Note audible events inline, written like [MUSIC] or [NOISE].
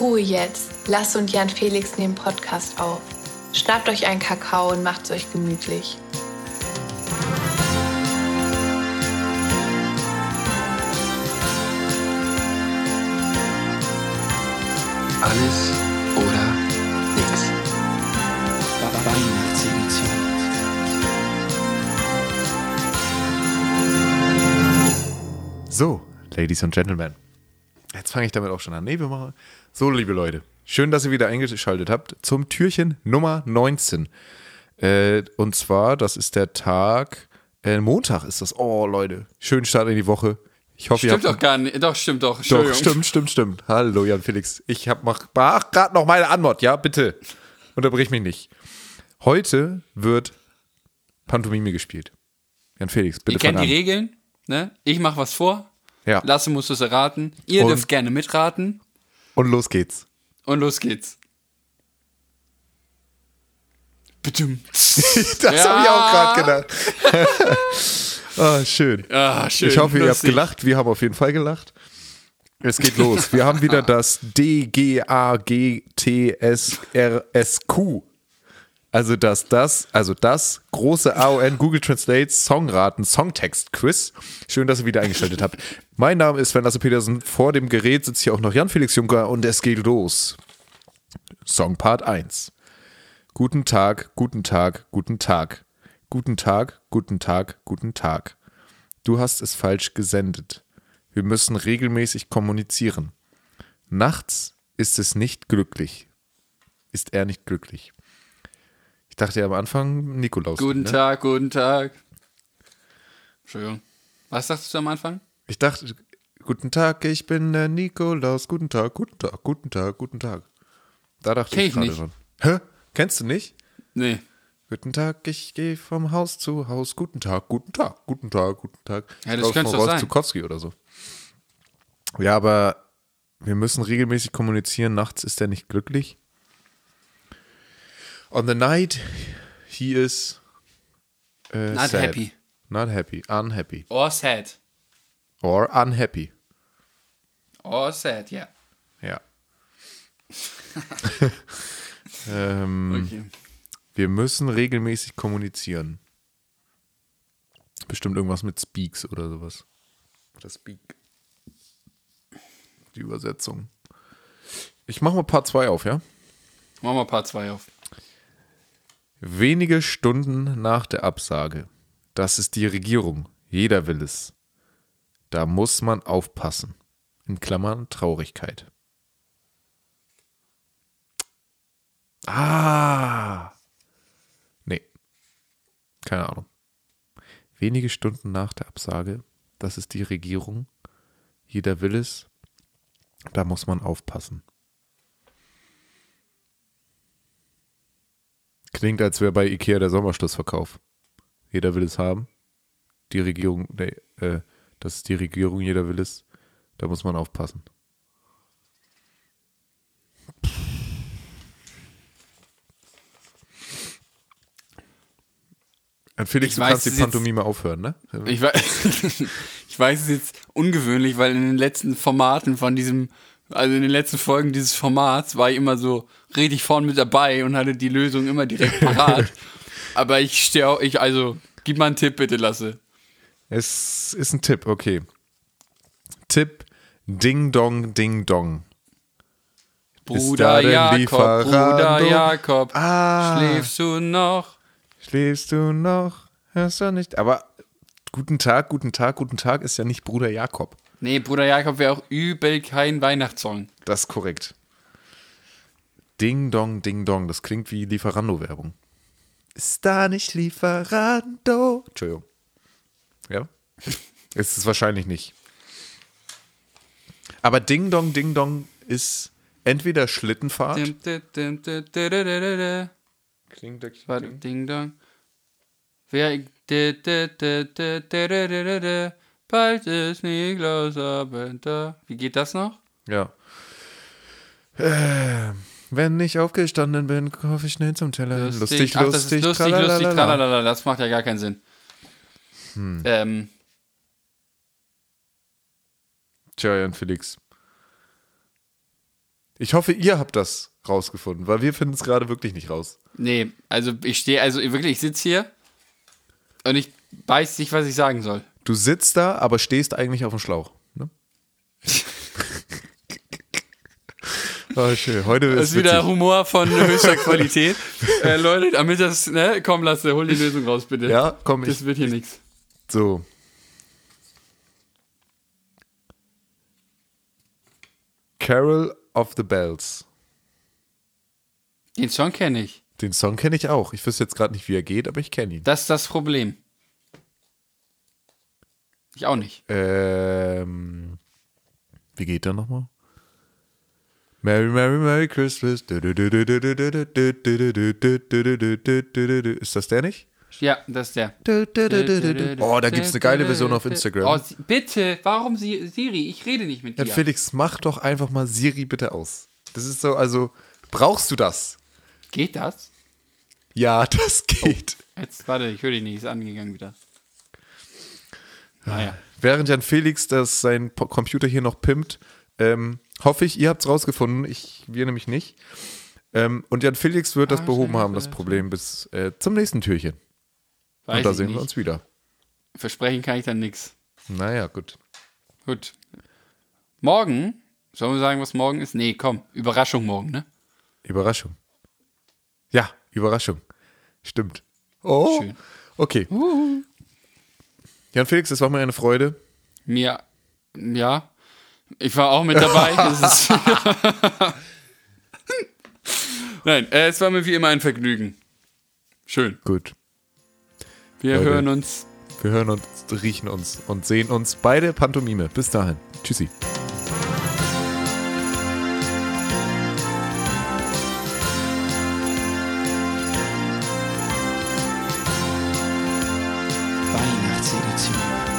Ruhe jetzt. Lass und Jan Felix nehmen Podcast auf. Schnappt euch einen Kakao und macht's euch gemütlich. Alles oder nix. Weihnachtsedition. So, Ladies and Gentlemen. Jetzt fange ich damit auch schon an. Nee, wir machen. So, liebe Leute. Schön, dass ihr wieder eingeschaltet habt zum Türchen Nummer 19. Äh, und zwar, das ist der Tag. Äh, Montag ist das. Oh, Leute. Schönen Start in die Woche. Ich hoffe, Stimmt ihr doch habt. gar nicht. Doch, stimmt doch. Doch, stimmt, stimmt, stimmt. Hallo, Jan Felix. Ich hab mach, mach gerade noch meine Antwort, ja, bitte. Unterbrich mich nicht. Heute wird Pantomime gespielt. Jan Felix, bitte Ihr kennt fang die an. Regeln. Ne? Ich mache was vor. Ja. Lasse muss es erraten. Ihr Und- dürft gerne mitraten. Und los geht's. Und los geht's. [LAUGHS] Das Ja. habe ich auch gerade gedacht. [LAUGHS] ah, schön. Ah, schön. Ich hoffe, ihr habt gelacht. Wir haben auf jeden Fall gelacht. Es geht los. Wir haben wieder [LAUGHS] das D-G-A-G-T-S-R-S-Q. Also das, das, also das große AON Google Translate Songraten Songtext Quiz. Schön, dass ihr wieder eingeschaltet habt. Mein Name ist Sven Lasse Petersen. Vor dem Gerät sitzt hier auch noch Jan Felix Juncker und es geht los. Song Part 1. Guten Tag, guten Tag, guten Tag. Guten Tag, guten Tag, guten Tag. Du hast es falsch gesendet. Wir müssen regelmäßig kommunizieren. Nachts ist es nicht glücklich. Ist er nicht glücklich? Ich dachte ja am Anfang Nikolaus. Guten ne? Tag, guten Tag. Entschuldigung. Was sagst du am Anfang? Ich dachte, guten Tag, ich bin der Nikolaus. Guten Tag, guten Tag, guten Tag, guten Tag. Da dachte Kenn ich ich gerade dran. Hä? Kennst du nicht? Nee. Guten Tag, ich gehe vom Haus zu Haus. Guten Tag, guten Tag, guten Tag, guten Tag. Ja, das könnte doch sein. Zukowski oder so. Ja, aber wir müssen regelmäßig kommunizieren. Nachts ist er nicht glücklich. On the night, he is äh, Not sad. happy. Not happy. Unhappy. Or sad. Or unhappy. Or sad, ja. Ja. [LAUGHS] ähm, Okay. Wir müssen regelmäßig kommunizieren. Bestimmt irgendwas mit Speaks oder sowas. Oder Speak. Die Übersetzung. Ich mache mal Part 2 auf, ja? Machen wir Part 2 auf. Wenige Stunden nach der Absage. Das ist die Regierung. Jeder will es. Da muss man aufpassen. In Klammern Traurigkeit. Ah. Nee. Keine Ahnung. Wenige Stunden nach der Absage. Das ist die Regierung. Jeder will es. Da muss man aufpassen. Klingt, als wäre bei Ikea der Sommerschlussverkauf. Jeder will es haben. Die Regierung, nee, äh, das ist die Regierung, jeder will es. Da muss man aufpassen. Und Felix, Ich du weiß kannst die jetzt- Pantomime aufhören, ne? Ich weiß, [LAUGHS] ich weiß es jetzt ungewöhnlich, weil in den letzten Formaten von diesem, also in den letzten Folgen dieses Formats war ich immer so richtig vorn mit dabei und hatte die Lösung immer direkt [LAUGHS] parat. Aber ich stehe auch, ich, also, gib mal einen Tipp bitte, Lasse. Es ist ein Tipp, okay. Tipp Ding Dong Ding Dong. Bruder Jakob, Lieferando? Bruder Jakob, Ah. schläfst du noch? Schläfst du noch? Hörst du nicht? Aber guten Tag, guten Tag, guten Tag ist ja nicht Bruder Jakob. Nee, Bruder Jakob wäre auch übel kein Weihnachtssong. Das ist korrekt. Ding Dong Ding Dong, das klingt wie Lieferando-Werbung. Ist da nicht Lieferando? Entschuldigung. Ja? [LAUGHS] ist es wahrscheinlich nicht. Aber Ding Dong Ding Dong ist entweder Schlittenfahrt. Klingt Warte, Ding Dong. Wer. Bald ist Niklaus Abend da. Wie geht das noch? Ja. Äh, wenn ich aufgestanden bin, kaufe ich schnell zum Teller. Lustig, lustig, Ach, das lustig, lustig, tralalala. lustig, tralalala. Das macht ja gar keinen Sinn. Hm. Ähm. Tja, Jan Felix. Ich hoffe, ihr habt das rausgefunden, weil wir finden es gerade wirklich nicht raus. Nee, also ich stehe, also wirklich, ich sitze hier und ich weiß nicht, was ich sagen soll. Du sitzt da, aber stehst eigentlich auf dem Schlauch. Ne? oh, [LAUGHS] schön. Heute Das ist ist wieder witzig. Humor von höchster [LAUGHS] Qualität. äh, Leute, damit das, ne, komm, Lasse, hol die Lösung raus, bitte. Ja, komm, ich. Das wird hier nichts. So. Carol of the Bells. Den Song kenne ich. Den Song kenne ich auch. Ich wüsste jetzt gerade nicht, wie er geht, aber ich kenne ihn. Das ist das Problem. Ich auch nicht. Ähm, wie geht der nochmal? Merry, Merry, Merry Christmas. Ist das der nicht? Ja, das ist der. Oh, da gibt's eine geile Version auf Instagram. Oh, bitte, warum Si- Siri? Ich rede nicht mit Ja, dir. Felix, mach doch einfach mal Siri bitte aus. Das ist so, also, brauchst du das? Geht das? Ja, das geht. Jetzt, warte, ich höre dich nicht, ist angegangen wieder. Naja. Während Jan Felix das sein Computer hier noch pimpt, ähm, hoffe ich, ihr habt es rausgefunden. Ich, wir nämlich nicht. Ähm, und Jan Felix wird Ah, das behoben haben, das Problem, bis äh, zum nächsten Türchen. Weiß und da sehen nicht. wir uns wieder. Versprechen kann ich dann nichts. Naja, gut. Gut. Morgen, sollen wir sagen, was morgen ist? Nee, komm, Überraschung morgen, ne? Überraschung. Ja, Überraschung. Stimmt. Oh. Schön. Okay. Jan Felix, es war mir eine Freude. Mir, ja, ich war auch mit dabei. [LAUGHS] Das [LAUGHS] Nein, äh, es war mir wie immer ein Vergnügen. Schön. Gut. Wir Leute. hören uns. Wir hören uns, riechen uns und sehen uns beide Pantomime. Bis dahin. Tschüssi. Weihnachtsedition.